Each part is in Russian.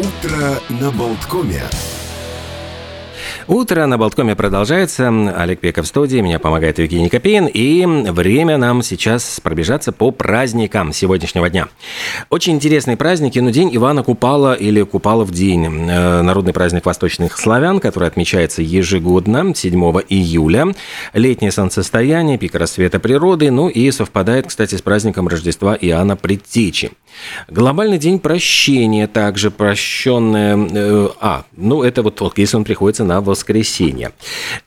Утро на Болткоме. Утро на Болткоме продолжается. Олег Пеков в студии, меня помогает Евгений Копейн. И время нам сейчас пробежаться по праздникам сегодняшнего дня. Очень интересные праздники. Ну, День Ивана Купала или Купалов день. Э, народный праздник восточных славян, который отмечается ежегодно 7 июля. Летнее солнцестояние, пик рассвета природы. Ну и совпадает, кстати, с праздником Рождества Иоанна Предтечи. Глобальный день прощения также прощенное... Э, а, ну это вот если он приходится на воскресенье.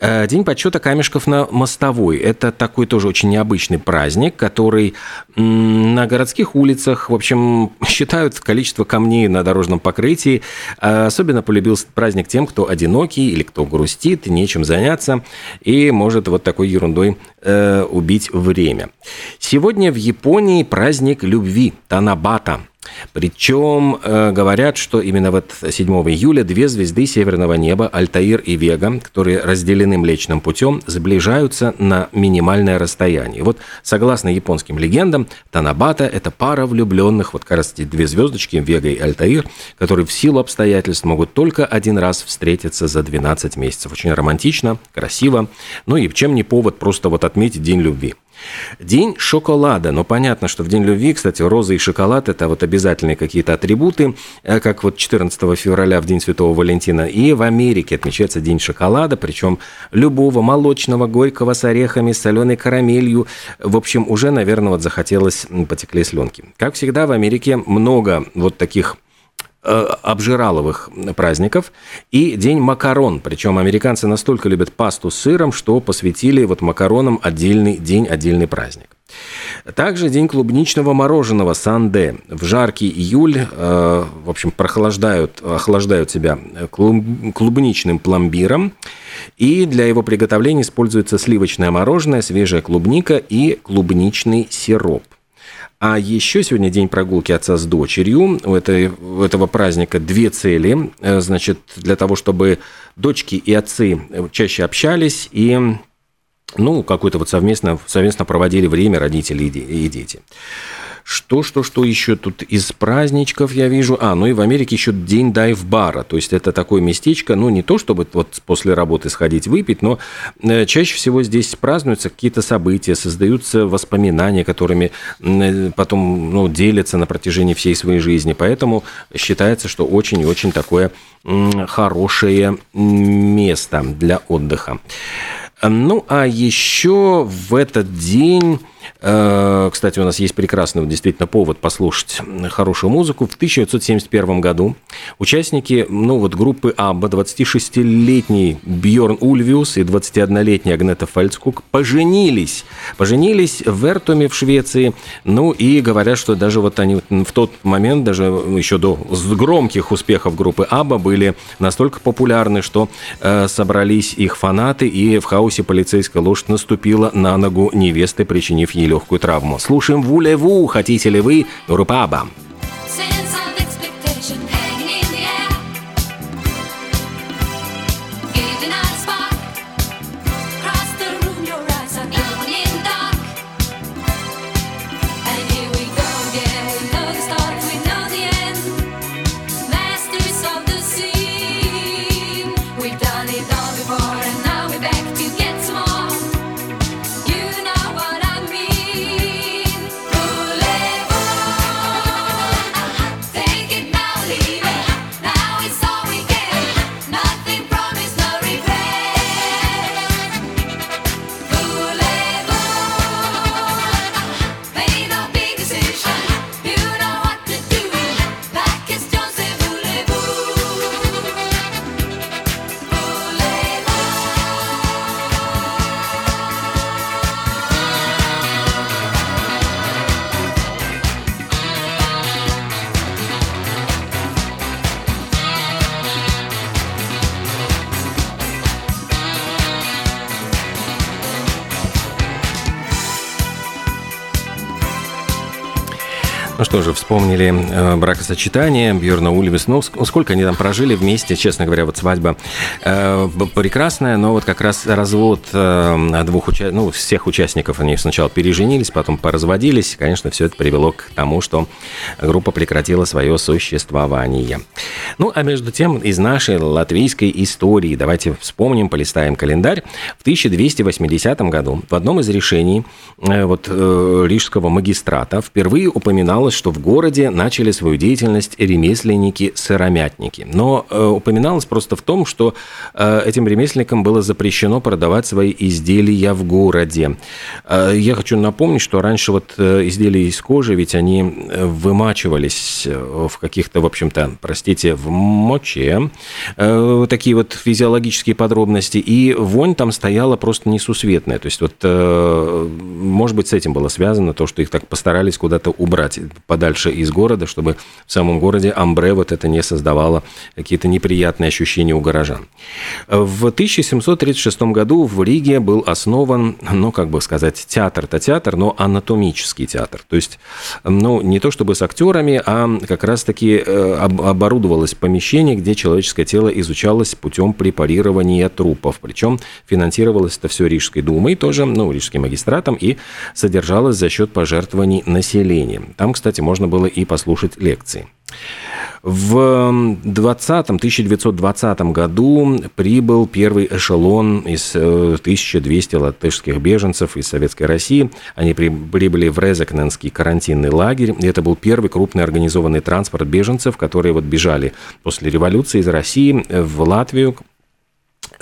Э, день подсчета камешков на мостовой. Это такой тоже очень необычный праздник, который на городских улицах, в общем, считают количество камней на дорожном покрытии. Э, особенно полюбился праздник тем, кто одинокий или кто грустит, нечем заняться и может вот такой ерундой э, убить время. Сегодня в Японии праздник любви Танабата – причем э, говорят, что именно вот 7 июля две звезды северного неба, Альтаир и Вега, которые разделены Млечным путем, сближаются на минимальное расстояние. Вот согласно японским легендам, Танабата – это пара влюбленных, вот как раз эти две звездочки, Вега и Альтаир, которые в силу обстоятельств могут только один раз встретиться за 12 месяцев. Очень романтично, красиво, ну и чем не повод просто вот отметить День любви. День шоколада. Но понятно, что в День любви, кстати, роза и шоколад – это вот обязательные какие-то атрибуты, э, как вот 14 февраля в День Святого Валентина. И в Америке отмечается День шоколада, причем любого молочного, горького, с орехами, с соленой карамелью. В общем, уже, наверное, вот захотелось, потекли слюнки. Как всегда, в Америке много вот таких обжираловых праздников и День макарон. Причем американцы настолько любят пасту с сыром, что посвятили вот макаронам отдельный день, отдельный праздник. Также день клубничного мороженого Санде. В жаркий июль, э, в общем, прохлаждают, охлаждают себя клубничным пломбиром. И для его приготовления используется сливочное мороженое, свежая клубника и клубничный сироп. А еще сегодня день прогулки отца с дочерью. У, этой, у этого праздника две цели. Э, значит, для того, чтобы дочки и отцы чаще общались и ну, какое-то вот совместно, совместно проводили время родители и дети. Что, что, что еще тут из праздничков я вижу? А, ну и в Америке еще день дайв-бара. То есть это такое местечко, ну не то, чтобы вот после работы сходить выпить, но э, чаще всего здесь празднуются какие-то события, создаются воспоминания, которыми э, потом ну, делятся на протяжении всей своей жизни. Поэтому считается, что очень и очень такое хорошее место для отдыха. Ну, а еще в этот день кстати, у нас есть прекрасный действительно повод послушать хорошую музыку. В 1971 году участники ну, вот, группы Абба, 26-летний Бьорн Ульвиус и 21-летний Агнета Фальцкук поженились. Поженились в Эртуме в Швеции. Ну и говорят, что даже вот они в тот момент, даже еще до громких успехов группы Абба, были настолько популярны, что э, собрались их фанаты, и в хаосе полицейская лошадь наступила на ногу невесты, причинив ей легкую травму. Слушаем «Вулеву», хотите ли вы, Рупаба. Что же, вспомнили э, бракосочетание Бьерна Ульвис. Ну, сколько они там прожили вместе, честно говоря, вот свадьба э, прекрасная, но вот как раз развод э, двух уча... ну, всех участников, они сначала переженились, потом поразводились. Конечно, все это привело к тому, что группа прекратила свое существование. Ну, а между тем, из нашей латвийской истории, давайте вспомним, полистаем календарь. В 1280 году в одном из решений вот, Рижского магистрата впервые упоминалось, что в городе начали свою деятельность ремесленники-сыромятники. Но э, упоминалось просто в том, что этим ремесленникам было запрещено продавать свои изделия в городе. Я хочу напомнить, что раньше вот изделия из кожи, ведь они вымачивались в каких-то, в общем-то, простите, в моче, э, такие вот физиологические подробности, и вонь там стояла просто несусветная. То есть вот, э, может быть, с этим было связано то, что их так постарались куда-то убрать подальше из города, чтобы в самом городе амбре вот это не создавало какие-то неприятные ощущения у горожан. В 1736 году в Риге был основан, ну, как бы сказать, театр-то театр, но анатомический театр. То есть, ну, не то чтобы с актерами, а как раз-таки э, оборудовалось помещение, где человеческое тело изучалось путем препарирования трупов. Причем финансировалось это все Рижской думой, тоже, ну, Рижским магистратом, и содержалось за счет пожертвований населения. Там, кстати, можно было и послушать лекции. В 20 1920 году прибыл первый эшелон из 1200 э, латышских беженцев из Советской России. Они прибыли в Резекненский карантинный лагерь. И это был первый крупный организованный транспорт беженцев, которые вот бежали после революции из России в Латвию,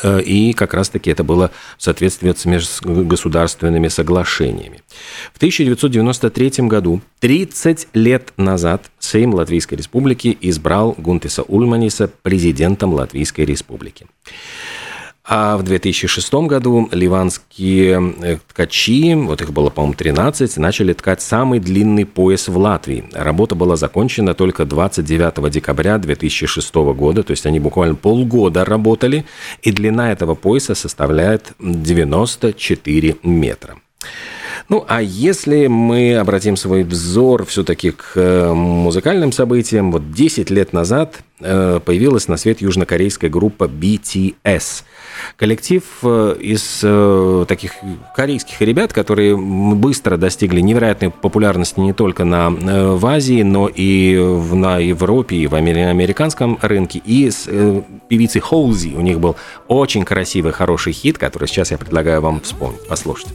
и как раз-таки это было в соответствии с межгосударственными соглашениями. В 1993 году, 30 лет назад, Сейм Латвийской Республики избрал Гунтиса Ульманиса президентом Латвийской Республики. А в 2006 году ливанские э, ткачи, вот их было, по-моему, 13, начали ткать самый длинный пояс в Латвии. Работа была закончена только 29 декабря 2006 года, то есть они буквально полгода работали, и длина этого пояса составляет 94 метра. Ну, а если мы обратим свой взор все-таки к э, музыкальным событиям, вот 10 лет назад э, появилась на свет южнокорейская группа BTS. Коллектив э, из таких корейских ребят, которые быстро достигли невероятной популярности не только на, в Азии, но и в, на Европе, и в американском рынке. И с певицей Хоузи у них был очень красивый, хороший хит, который сейчас я предлагаю вам вспомнить, послушать.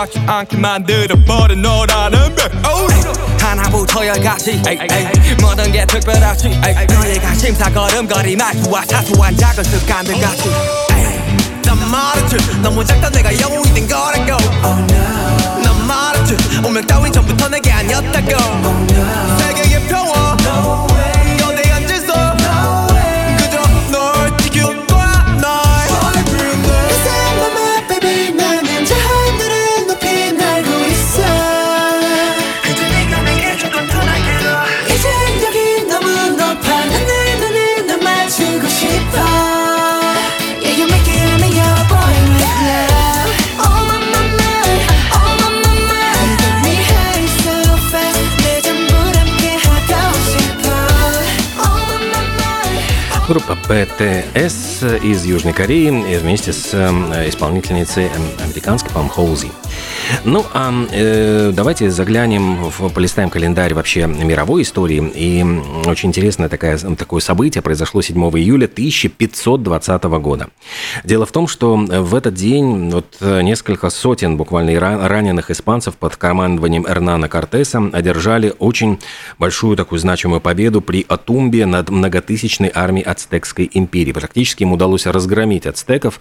꽉지 않게 만들어버린 너라는 백 하나부터 열까지. 모든 게 특별하지. 너희가 심사 걸음걸이 말투와 사소한 작은 습관들 같이. 난 말했지 너무 작다 내가 영웅이 된 거라고 БТС из Южной Кореи вместе с э, исполнительницей американской, по-моему, Хоузи. Ну, а э, давайте заглянем, в, полистаем календарь вообще мировой истории. И очень интересное такое, такое событие произошло 7 июля 1520 года. Дело в том, что в этот день вот несколько сотен буквально раненых испанцев под командованием Эрнана Кортеса одержали очень большую такую значимую победу при Атумбе над многотысячной армией ацтекской Ацтекской империи. Практически им удалось разгромить ацтеков,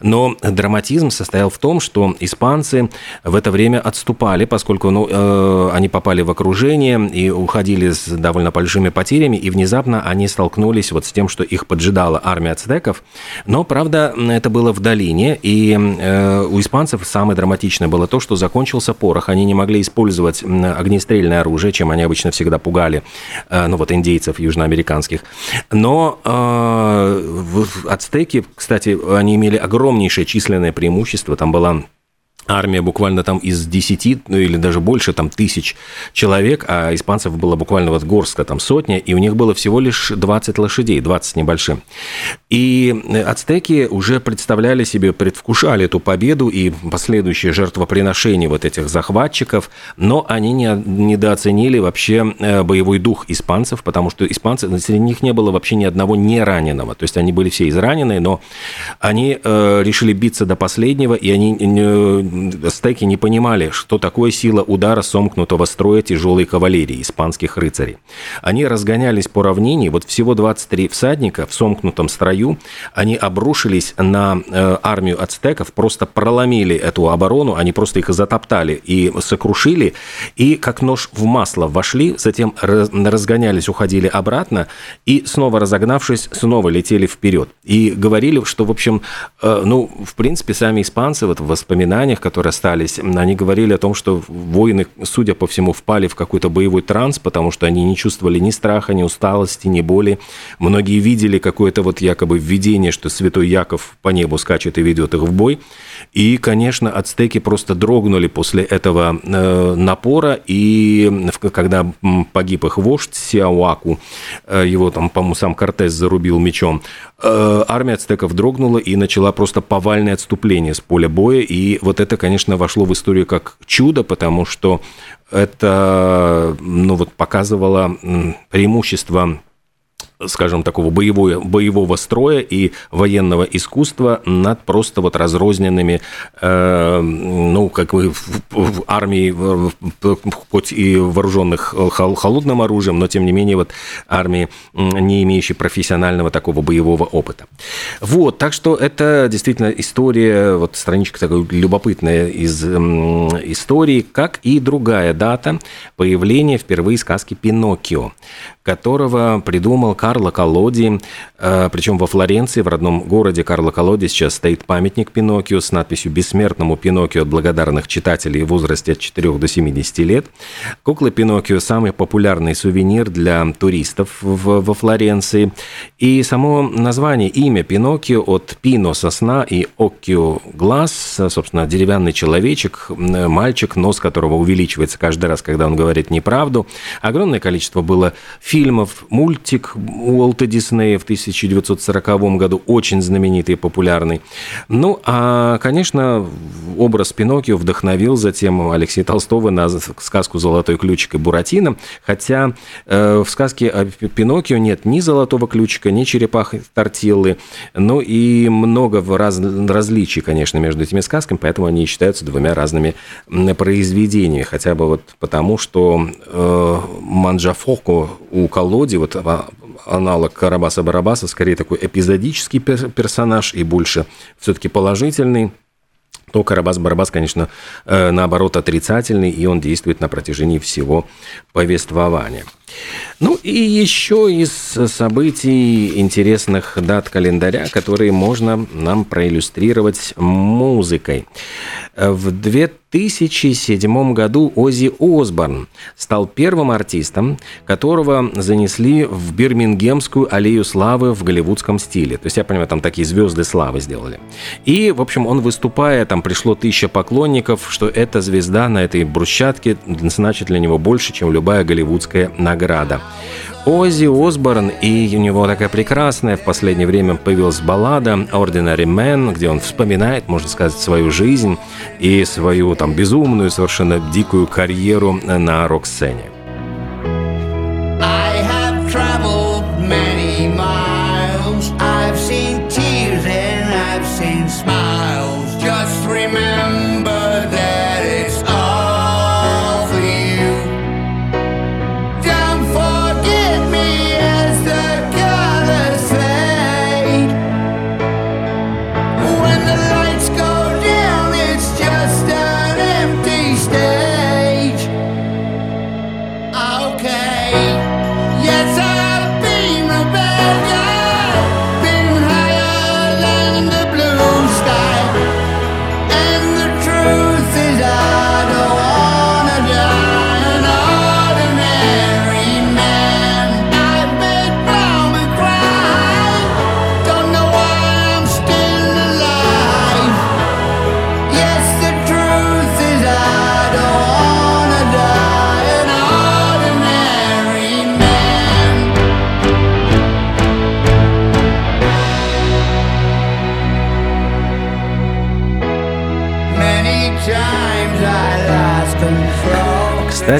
но драматизм состоял в том, что испанцы в это время отступали, поскольку ну, э, они попали в окружение и уходили с довольно большими потерями, и внезапно они столкнулись вот с тем, что их поджидала армия ацтеков. Но, правда, это было в долине, и э, у испанцев самое драматичное было то, что закончился порох, они не могли использовать огнестрельное оружие, чем они обычно всегда пугали, э, ну вот индейцев южноамериканских. Но э, ацтеки, кстати, они имели огромнейшее численное преимущество. Там была армия буквально там из 10, ну или даже больше, там тысяч человек, а испанцев было буквально вот горстка, там сотня, и у них было всего лишь 20 лошадей, 20 небольшим. И ацтеки уже представляли себе, предвкушали эту победу и последующее жертвоприношение вот этих захватчиков, но они не, недооценили вообще э, боевой дух испанцев, потому что испанцы, среди них не было вообще ни одного не раненого, то есть они были все израненные, но они э, решили биться до последнего, и они стеки не понимали, что такое сила удара сомкнутого строя тяжелой кавалерии испанских рыцарей. Они разгонялись по равнине, вот всего 23 всадника в сомкнутом строю, они обрушились на э, армию ацтеков, просто проломили эту оборону, они просто их затоптали и сокрушили, и как нож в масло вошли, затем разгонялись, уходили обратно, и снова разогнавшись, снова летели вперед. И говорили, что, в общем, э, ну, в принципе, сами испанцы вот в воспоминаниях, которые остались, они говорили о том, что воины, судя по всему, впали в какой-то боевой транс, потому что они не чувствовали ни страха, ни усталости, ни боли. Многие видели какое-то вот якобы видение, что святой Яков по небу скачет и ведет их в бой. И, конечно, ацтеки просто дрогнули после этого э, напора, и когда погиб их вождь Сиауаку, э, его там, по-моему, сам Кортес зарубил мечом, э, армия ацтеков дрогнула и начала просто повальное отступление с поля боя, и вот это, конечно, вошло в историю как чудо, потому что это ну, вот, показывало преимущество скажем, такого боевого, боевого строя и военного искусства над просто вот разрозненными, э, ну, как бы в, в армии, хоть и вооруженных холодным оружием, но тем не менее вот армии, не имеющей профессионального такого боевого опыта. Вот, так что это действительно история, вот страничка такая любопытная из э, истории, как и другая дата появления впервые сказки «Пиноккио», которого придумал Карло Колоди, э, причем во Флоренции, в родном городе Карло Колоди, сейчас стоит памятник Пиноккио с надписью «Бессмертному Пиноккио от благодарных читателей в возрасте от 4 до 70 лет». Кукла Пиноккио – самый популярный сувенир для туристов во Флоренции. И само название, имя Пиноккио от «пино» – сосна и «оккио» – глаз, собственно, деревянный человечек, мальчик, нос которого увеличивается каждый раз, когда он говорит неправду. Огромное количество было фильмов, фильмов, мультик Уолта Диснея в 1940 году, очень знаменитый и популярный. Ну, а, конечно, образ Пиноккио вдохновил затем Алексея Толстого на сказку «Золотой ключик» и «Буратино», хотя э, в сказке о Пиноккио нет ни «Золотого ключика», ни черепахи Тортиллы, ну и много раз, различий, конечно, между этими сказками, поэтому они считаются двумя разными произведениями, хотя бы вот потому, что э, Манджафоку у Колоди, вот аналог Карабаса-Барабаса, скорее такой эпизодический персонаж и больше все-таки положительный то Карабас-Барабас, конечно, э, наоборот отрицательный, и он действует на протяжении всего повествования. Ну и еще из событий интересных дат календаря, которые можно нам проиллюстрировать музыкой. В 2007 году Ози Осборн стал первым артистом, которого занесли в Бирмингемскую аллею славы в голливудском стиле. То есть, я понимаю, там такие звезды славы сделали. И, в общем, он выступая, там пришло тысяча поклонников, что эта звезда на этой брусчатке значит для него больше, чем любая голливудская награда. Оззи Осборн, и у него такая прекрасная в последнее время появилась баллада «Ordinary Man», где он вспоминает, можно сказать, свою жизнь и свою там безумную, совершенно дикую карьеру на рок-сцене.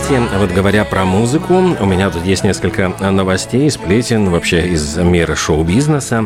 Кстати, вот говоря про музыку, у меня тут есть несколько новостей, сплетен вообще из мира шоу-бизнеса.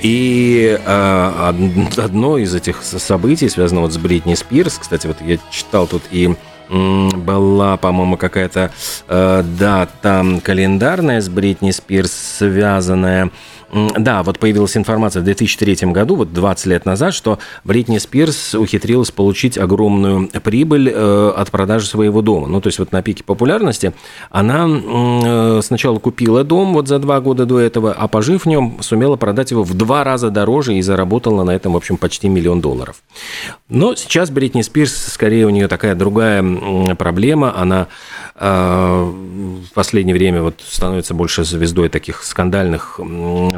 И э, одно из этих событий связано вот с Бритни Спирс. Кстати, вот я читал тут и была, по-моему, какая-то э, дата календарная с Бритни Спирс связанная да, вот появилась информация в 2003 году, вот 20 лет назад, что Бритни Спирс ухитрилась получить огромную прибыль э, от продажи своего дома. Ну, то есть вот на пике популярности она э, сначала купила дом вот за два года до этого, а пожив в нем, сумела продать его в два раза дороже и заработала на этом, в общем, почти миллион долларов. Но сейчас Бритни Спирс, скорее у нее такая другая проблема, она э, в последнее время вот становится больше звездой таких скандальных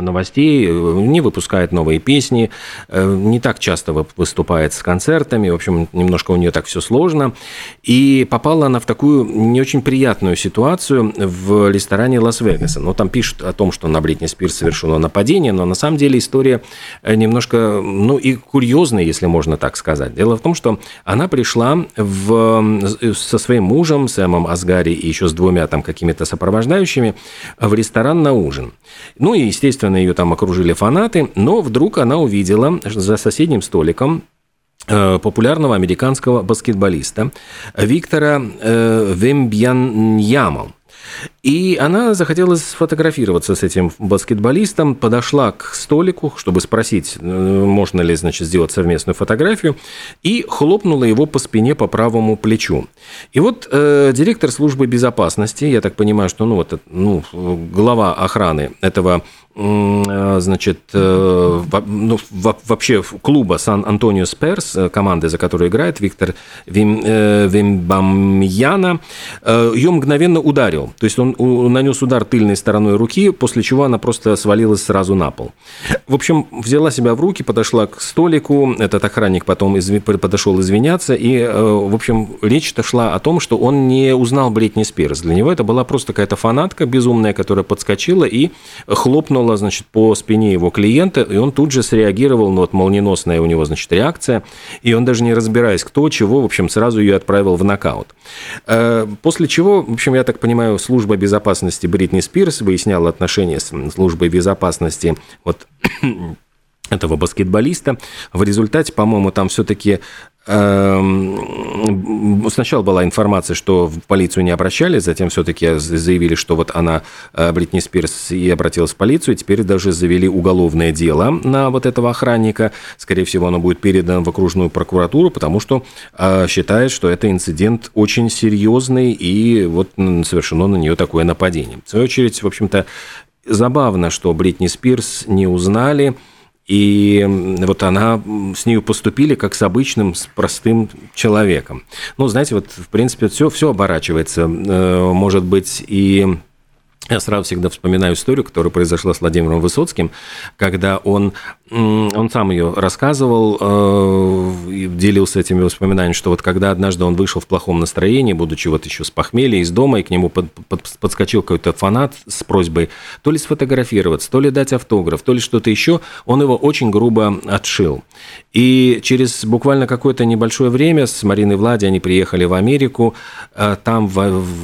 новостей, не выпускает новые песни, э, не так часто выступает с концертами, в общем, немножко у нее так все сложно. И попала она в такую не очень приятную ситуацию в ресторане Лас-Вегаса. Ну, там пишут о том, что на Бритни Спирс совершено нападение, но на самом деле история э, немножко, ну, и курьезная, если можно так сказать. Дело в том, что она пришла в, со своим мужем, Сэмом Асгари, и еще с двумя там какими-то сопровождающими в ресторан на ужин. Ну и, естественно, Естественно, ее там окружили фанаты, но вдруг она увидела за соседним столиком э, популярного американского баскетболиста Виктора э, Вембьяньяма. И она захотела сфотографироваться с этим баскетболистом, подошла к столику, чтобы спросить, э, можно ли, значит, сделать совместную фотографию, и хлопнула его по спине по правому плечу. И вот э, директор службы безопасности, я так понимаю, что ну, вот, ну, глава охраны этого значит, э, ну, вообще клуба Сан-Антонио Сперс, э, команды, за которую играет Виктор Вим, Вимбамьяна, ее мгновенно ударил. То есть он нанес удар тыльной стороной руки, после чего она просто свалилась сразу на пол. В общем, взяла себя в руки, подошла к столику, этот охранник потом подошел извиняться, и, в общем, речь-то шла о том, что он не узнал Бритни Спирс. Для него это была просто какая-то фанатка безумная, которая подскочила и хлопнула хлопнула, значит, по спине его клиента, и он тут же среагировал, ну вот молниеносная у него, значит, реакция, и он даже не разбираясь, кто, чего, в общем, сразу ее отправил в нокаут. Э, после чего, в общем, я так понимаю, служба безопасности Бритни Спирс выясняла отношения с службой безопасности вот этого баскетболиста. В результате, по-моему, там все-таки сначала была информация, что в полицию не обращались, затем все-таки заявили, что вот она, э, Бритни Спирс, и обратилась в полицию, теперь даже завели уголовное дело на вот этого охранника. Скорее всего, оно будет передано в окружную прокуратуру, потому что э, считает, что это инцидент очень серьезный, и вот совершено на нее такое нападение. В свою очередь, в общем-то, забавно, что Бритни Спирс не узнали, и вот она, с ней поступили как с обычным, с простым человеком. Ну, знаете, вот, в принципе, все, все оборачивается. Э, может быть, и я сразу всегда вспоминаю историю, которая произошла с Владимиром Высоцким, когда он он сам ее рассказывал, э, делился этими воспоминаниями, что вот когда однажды он вышел в плохом настроении, будучи вот еще с похмелья из дома, и к нему под, под, подскочил какой-то фанат с просьбой то ли сфотографироваться, то ли дать автограф, то ли что-то еще, он его очень грубо отшил. И через буквально какое-то небольшое время с Мариной Влади они приехали в Америку, э, там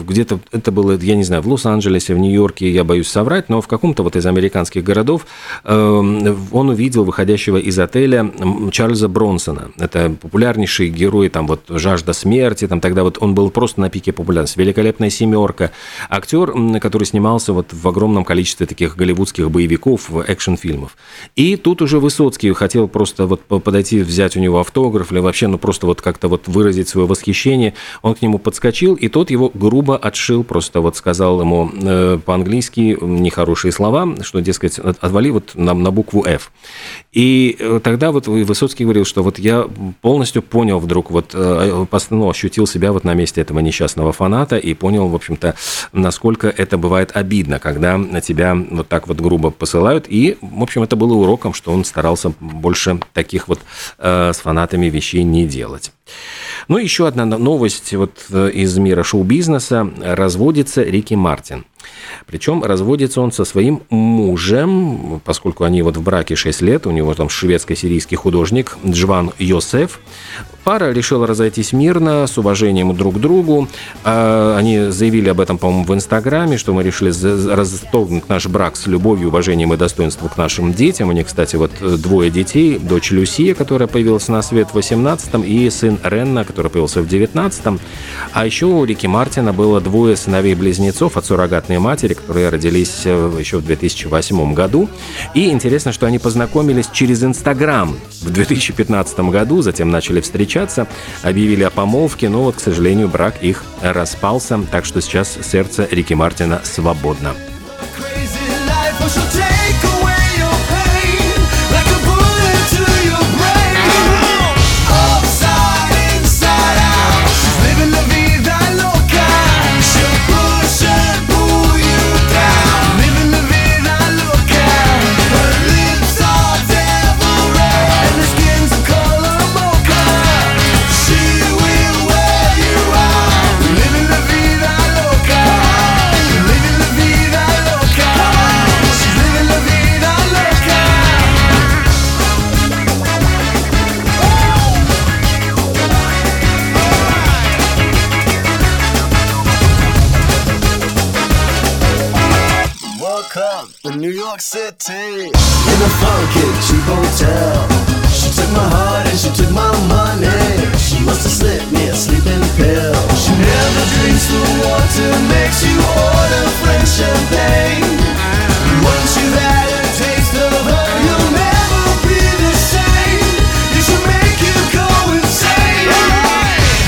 где-то, это было, я не знаю, в Лос-Анджелесе, в Нью-Йорке, я боюсь соврать, но в каком-то вот из американских городов э, он увидел увидел выходящего из отеля Чарльза Бронсона. Это популярнейший герой, там вот «Жажда смерти», там тогда вот он был просто на пике популярности. «Великолепная семерка». Актер, который снимался вот в огромном количестве таких голливудских боевиков, экшн-фильмов. И тут уже Высоцкий хотел просто вот подойти, взять у него автограф или вообще, ну просто вот как-то вот выразить свое восхищение. Он к нему подскочил, и тот его грубо отшил, просто вот сказал ему э, по-английски нехорошие слова, что, дескать, отвали вот на, на букву «F». И э, тогда вот Высоцкий говорил, что вот я полностью понял вдруг, вот э, ну, ощутил себя вот на месте этого несчастного фаната и понял, в общем-то, насколько это бывает обидно, когда на тебя вот так вот грубо посылают. И, в общем, это было уроком, что он старался больше таких вот э, с фанатами вещей не делать. Ну, еще одна новость вот из мира шоу-бизнеса. Разводится Рики Мартин. Причем разводится он со своим мужем, поскольку они вот в браке 6 лет, у него там шведско-сирийский художник Джван Йосеф. Пара решила разойтись мирно, с уважением друг к другу. А, они заявили об этом, по-моему, в Инстаграме, что мы решили расторгнуть наш брак с любовью, уважением и достоинством к нашим детям. У них, кстати, вот двое детей. Дочь Люсия, которая появилась на свет в 18-м, и сын Ренна, который появился в 19-м. А еще у Рики Мартина было двое сыновей-близнецов от суррогатной матери, которые родились э, еще в 2008 году. И интересно, что они познакомились через Инстаграм в 2015 году, затем начали встречаться встречаться, объявили о помолвке, но вот, к сожалению, брак их распался, так что сейчас сердце Рики Мартина свободно. York In a funky cheap hotel She took my heart and she took my money She must have slipped me a sleeping pill She never drinks the water Makes you order French champagne Once you've had a taste of her You'll never be the same You should make you go insane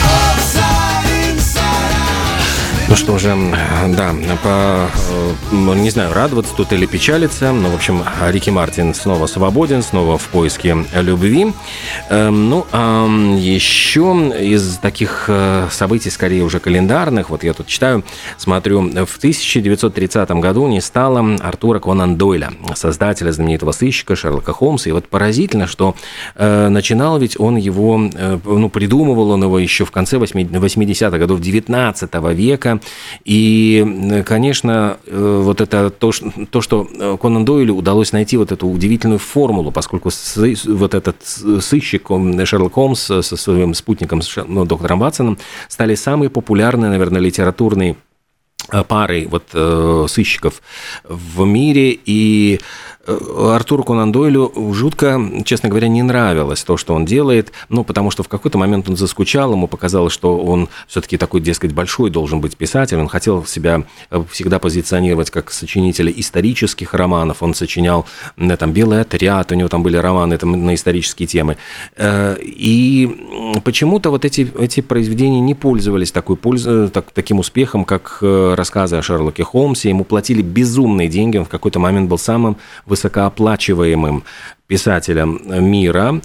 Upside, inside out Ну что же, да, по не знаю, радоваться тут или печалиться, но, в общем, Рики Мартин снова свободен, снова в поиске любви. Эм, ну, а еще из таких э, событий, скорее уже календарных, вот я тут читаю, смотрю, в 1930 году не стало Артура Конан Дойля, создателя знаменитого сыщика Шерлока Холмса. И вот поразительно, что э, начинал ведь он его, э, ну, придумывал он его еще в конце 80-х годов 19 века. И, конечно, вот это то, то, что э, Конан Дойлю удалось найти вот эту удивительную формулу, поскольку вот этот сыщик, Шерлок Холмс со своим спутником, ну, доктором Ватсоном, стали самые популярные, наверное, литературные э, парой вот э, сыщиков в мире, и Э, Артуру Конан Дойлю жутко, честно говоря, не нравилось то, что он делает, ну, потому что в какой-то момент он заскучал, ему показалось, что он все-таки такой, дескать, большой должен быть писатель, он хотел себя э, всегда позиционировать как сочинителя исторических романов, он сочинял там «Белый отряд», у него там были романы там, на исторические темы, э, и почему-то вот эти, эти произведения не пользовались такой пользой, так, таким успехом, как рассказы о Шерлоке Холмсе, ему платили безумные деньги, он в какой-то момент был самым высокооплачиваемым писателем мира.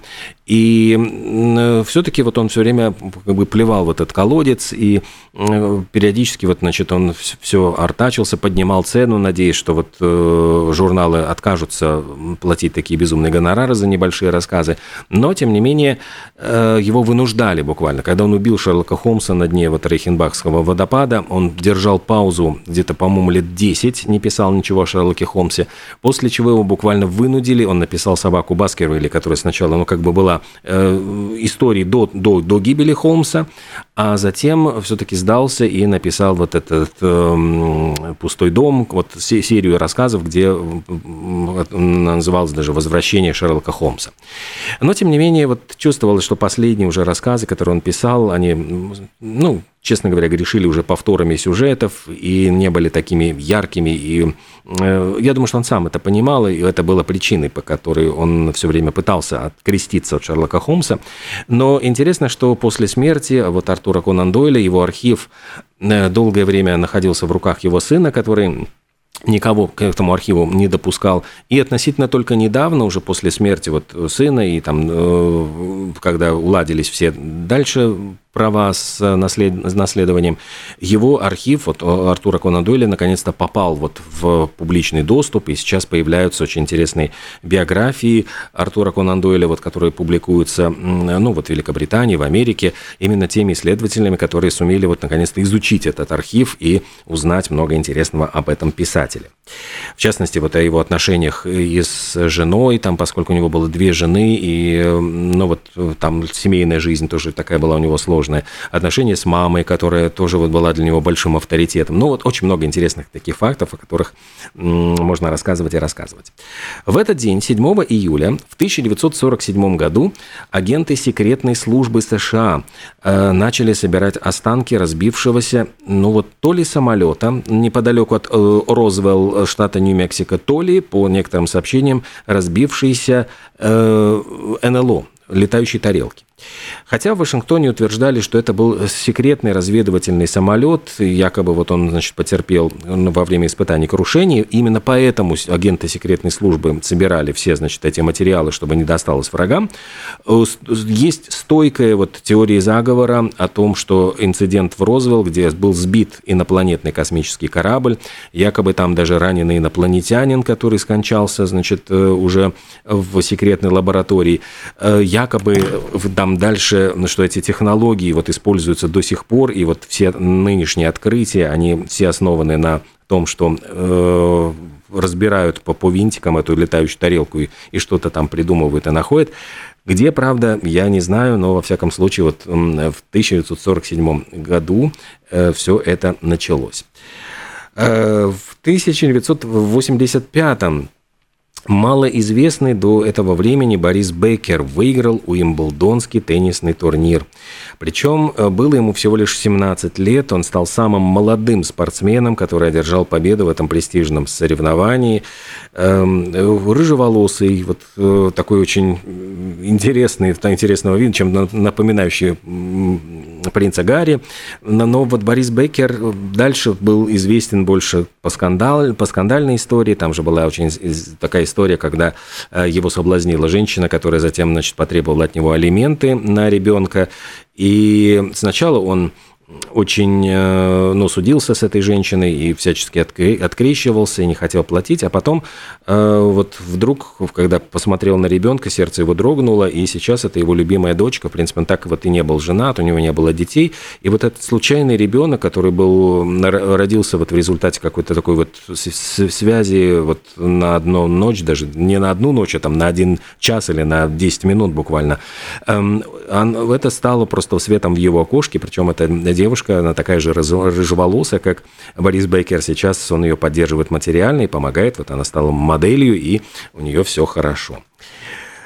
И все-таки вот он все время как бы плевал в этот колодец, и периодически вот, значит, он все артачился, поднимал цену, надеясь, что вот э, журналы откажутся платить такие безумные гонорары за небольшие рассказы. Но, тем не менее, э, его вынуждали буквально. Когда он убил Шерлока Холмса на дне вот Рейхенбахского водопада, он держал паузу где-то, по-моему, лет 10, не писал ничего о Шерлоке Холмсе, после чего его буквально вынудили, он написал «Собаку Баскервилли», которая сначала, ну, как бы была э, историей до, до, до гибели Холмса, а затем все-таки сдался и написал вот этот э, «Пустой дом», вот серию рассказов, где называлось даже «Возвращение Шерлока Холмса». Но, тем не менее, вот чувствовалось, что последние уже рассказы, которые он писал, они, ну, честно говоря, грешили уже повторами сюжетов и не были такими яркими. И э, я думаю, что он сам это понимал, и это было причиной, по которой он все время пытался откреститься от Шерлока Холмса. Но интересно, что после смерти вот Артура Конан Дойля, его архив э, долгое время находился в руках его сына, который никого к этому архиву не допускал. И относительно только недавно, уже после смерти вот сына, и там, э, когда уладились все дальше права с наслед... наследованием, его архив, вот Артура Конан Дойля, наконец-то попал вот в публичный доступ, и сейчас появляются очень интересные биографии Артура Конан Дойля, вот, которые публикуются, ну, вот в Великобритании, в Америке, именно теми исследователями, которые сумели вот наконец-то изучить этот архив и узнать много интересного об этом писателе. В частности, вот о его отношениях и с женой, там, поскольку у него было две жены, и, ну, вот там семейная жизнь тоже такая была у него сложная, сложное. Отношения с мамой, которая тоже вот была для него большим авторитетом. Ну, вот очень много интересных таких фактов, о которых можно рассказывать и рассказывать. В этот день, 7 июля в 1947 году, агенты секретной службы США э, начали собирать останки разбившегося, ну вот, то ли самолета неподалеку от э, Розвелл, штата Нью-Мексико, то ли, по некоторым сообщениям, разбившийся э, НЛО, летающей тарелки. Хотя в Вашингтоне утверждали, что это был секретный разведывательный самолет, якобы вот он, значит, потерпел во время испытаний крушение. Именно поэтому агенты секретной службы собирали все, значит, эти материалы, чтобы не досталось врагам. Есть стойкая вот теория заговора о том, что инцидент в Розвелл, где был сбит инопланетный космический корабль, якобы там даже раненый инопланетянин, который скончался, значит, э, уже в секретной лаборатории, э, якобы там дальше, ну, что эти технологии вот используются до сих пор, и вот все нынешние открытия, они все основаны на том, что э, разбирают по, по винтикам эту летающую тарелку и, и что-то там придумывают и находят. Где, правда, я не знаю, но во всяком случае вот в 1947 году э, все это началось. Э, в 1985 Малоизвестный до этого времени Борис Беккер выиграл Уимблдонский теннисный турнир. Причем э, было ему всего лишь 17 лет, он стал самым молодым спортсменом, который одержал победу в этом престижном соревновании. Эм, рыжеволосый, вот э, такой очень интересный, интересного вида, чем напоминающий принца Гарри. Но вот Борис Беккер дальше был известен больше по, скандал, по скандальной истории. Там же была очень такая история, когда э, его соблазнила женщина, которая затем значит, потребовала от него алименты на ребенка. И сначала он очень, э, ну, судился с этой женщиной и всячески открещивался и не хотел платить, а потом э, вот вдруг, когда посмотрел на ребенка, сердце его дрогнуло, и сейчас это его любимая дочка, в принципе, он так вот и не был женат, у него не было детей, и вот этот случайный ребенок, который был, родился вот в результате какой-то такой вот связи вот на одну ночь, даже не на одну ночь, а там на один час или на 10 минут буквально, эм, это стало просто светом в его окошке, причем это девушка, она такая же рыжеволосая, как Борис Бейкер сейчас, он ее поддерживает материально и помогает, вот она стала моделью, и у нее все хорошо.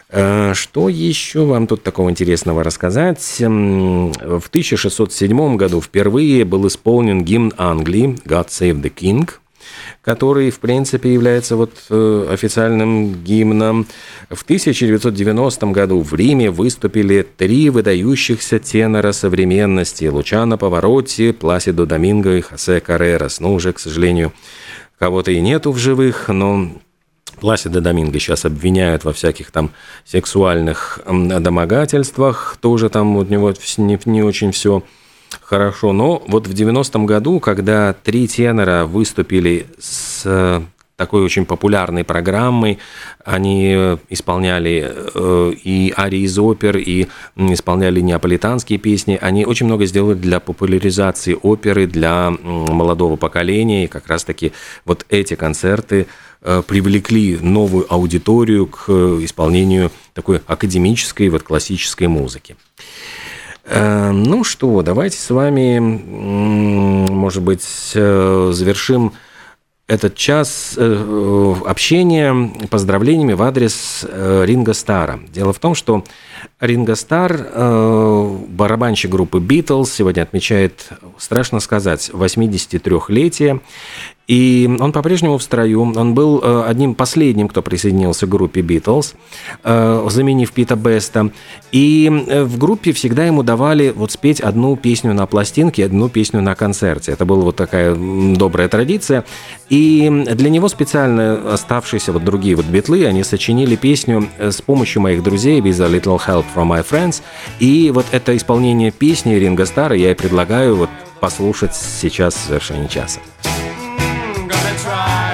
Э, что еще вам тут такого интересного рассказать? В 1607 году впервые был исполнен гимн Англии «God Save the King», который, в принципе, является вот э, официальным гимном. В 1990 году в Риме выступили три выдающихся тенора современности – Лучано Поворотти, Пласидо Доминго и Хосе Каррерас. Ну, уже, к сожалению, кого-то и нету в живых, но Пласида Доминго сейчас обвиняют во всяких там сексуальных домогательствах, тоже там у него не, не очень все хорошо. Но вот в 90-м году, когда три тенора выступили с такой очень популярной программой. Они э, исполняли э, и арии из опер, и исполняли неаполитанские песни. Они очень много сделали для популяризации оперы для молодого поколения. И как раз-таки вот эти концерты э, привлекли новую аудиторию к исполнению такой академической, вот классической музыки. Ну что, давайте с вами, может быть, завершим этот час э, общения поздравлениями в адрес э, Ринга Стара. Дело в том, что Ринго Стар, э, барабанщик группы Beatles, сегодня отмечает, страшно сказать, 83-летие. И он по-прежнему в строю. Он был э, одним последним, кто присоединился к группе Beatles, э, заменив Пита Беста. И в группе всегда ему давали вот спеть одну песню на пластинке, одну песню на концерте. Это была вот такая добрая традиция. И для него специально оставшиеся вот другие вот битлы, они сочинили песню с помощью моих друзей «With a Little Help from My Friends». И вот это исполнение песни Ринга Стара я и предлагаю вот послушать сейчас в завершении часа. try.